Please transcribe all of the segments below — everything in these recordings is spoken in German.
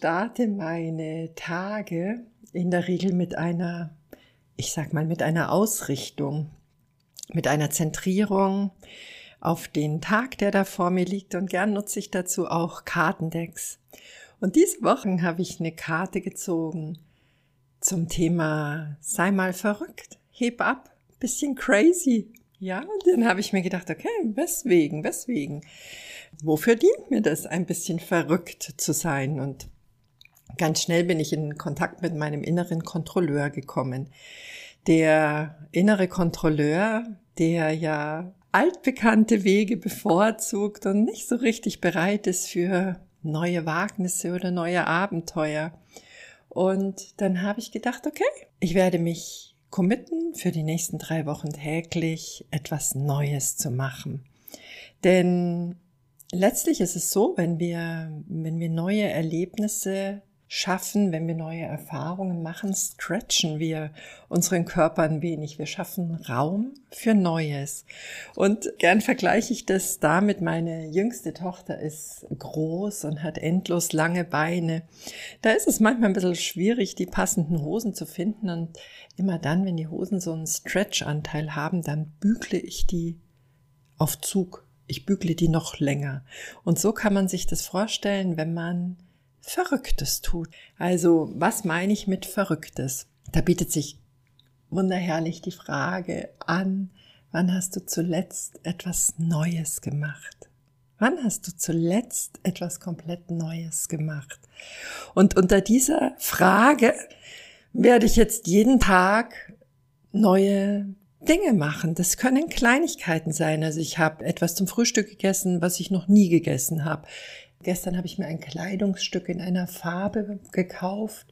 starte meine Tage in der Regel mit einer, ich sag mal, mit einer Ausrichtung, mit einer Zentrierung auf den Tag, der da vor mir liegt und gern nutze ich dazu auch Kartendecks. Und diese Wochen habe ich eine Karte gezogen zum Thema sei mal verrückt, heb ab, bisschen crazy. Ja, und dann habe ich mir gedacht, okay, weswegen, weswegen? Wofür dient mir das, ein bisschen verrückt zu sein? Und ganz schnell bin ich in Kontakt mit meinem inneren Kontrolleur gekommen. Der innere Kontrolleur, der ja altbekannte Wege bevorzugt und nicht so richtig bereit ist für neue Wagnisse oder neue Abenteuer. Und dann habe ich gedacht, okay, ich werde mich committen, für die nächsten drei Wochen täglich etwas Neues zu machen. Denn letztlich ist es so, wenn wir, wenn wir neue Erlebnisse schaffen, wenn wir neue Erfahrungen machen, stretchen wir unseren Körper ein wenig. Wir schaffen Raum für Neues. Und gern vergleiche ich das damit, meine jüngste Tochter ist groß und hat endlos lange Beine. Da ist es manchmal ein bisschen schwierig, die passenden Hosen zu finden. Und immer dann, wenn die Hosen so einen Stretch-Anteil haben, dann bügle ich die auf Zug. Ich bügle die noch länger. Und so kann man sich das vorstellen, wenn man Verrücktes tut. Also, was meine ich mit Verrücktes? Da bietet sich wunderherrlich die Frage an, wann hast du zuletzt etwas Neues gemacht? Wann hast du zuletzt etwas komplett Neues gemacht? Und unter dieser Frage werde ich jetzt jeden Tag neue Dinge machen. Das können Kleinigkeiten sein. Also ich habe etwas zum Frühstück gegessen, was ich noch nie gegessen habe. Gestern habe ich mir ein Kleidungsstück in einer Farbe gekauft,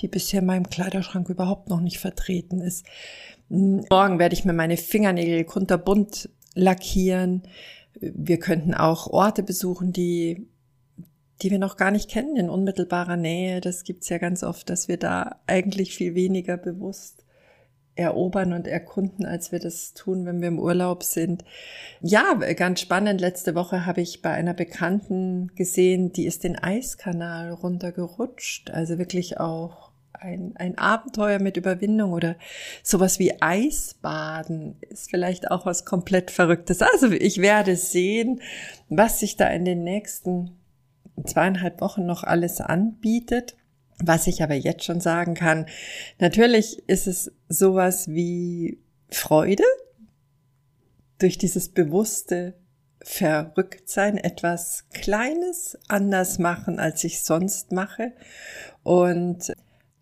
die bisher in meinem Kleiderschrank überhaupt noch nicht vertreten ist. Morgen werde ich mir meine Fingernägel kunterbunt lackieren. Wir könnten auch Orte besuchen, die die wir noch gar nicht kennen in unmittelbarer Nähe. Das gibt's ja ganz oft, dass wir da eigentlich viel weniger bewusst erobern und erkunden, als wir das tun, wenn wir im Urlaub sind. Ja, ganz spannend. Letzte Woche habe ich bei einer Bekannten gesehen, die ist den Eiskanal runtergerutscht. Also wirklich auch ein, ein Abenteuer mit Überwindung oder sowas wie Eisbaden ist vielleicht auch was komplett Verrücktes. Also ich werde sehen, was sich da in den nächsten zweieinhalb Wochen noch alles anbietet. Was ich aber jetzt schon sagen kann, natürlich ist es sowas wie Freude durch dieses bewusste Verrücktsein, etwas Kleines anders machen, als ich sonst mache. Und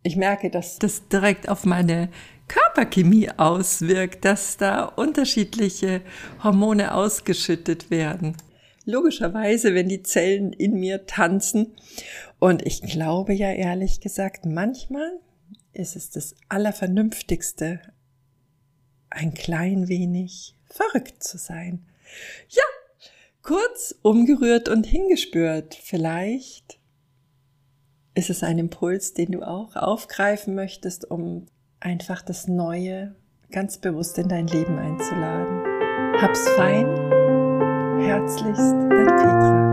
ich merke, dass das direkt auf meine Körperchemie auswirkt, dass da unterschiedliche Hormone ausgeschüttet werden. Logischerweise, wenn die Zellen in mir tanzen und ich glaube ja ehrlich gesagt, manchmal ist es das Allervernünftigste, ein klein wenig verrückt zu sein. Ja, kurz umgerührt und hingespürt. Vielleicht ist es ein Impuls, den du auch aufgreifen möchtest, um einfach das Neue ganz bewusst in dein Leben einzuladen. Hab's fein. Herzlichst, dein Petra.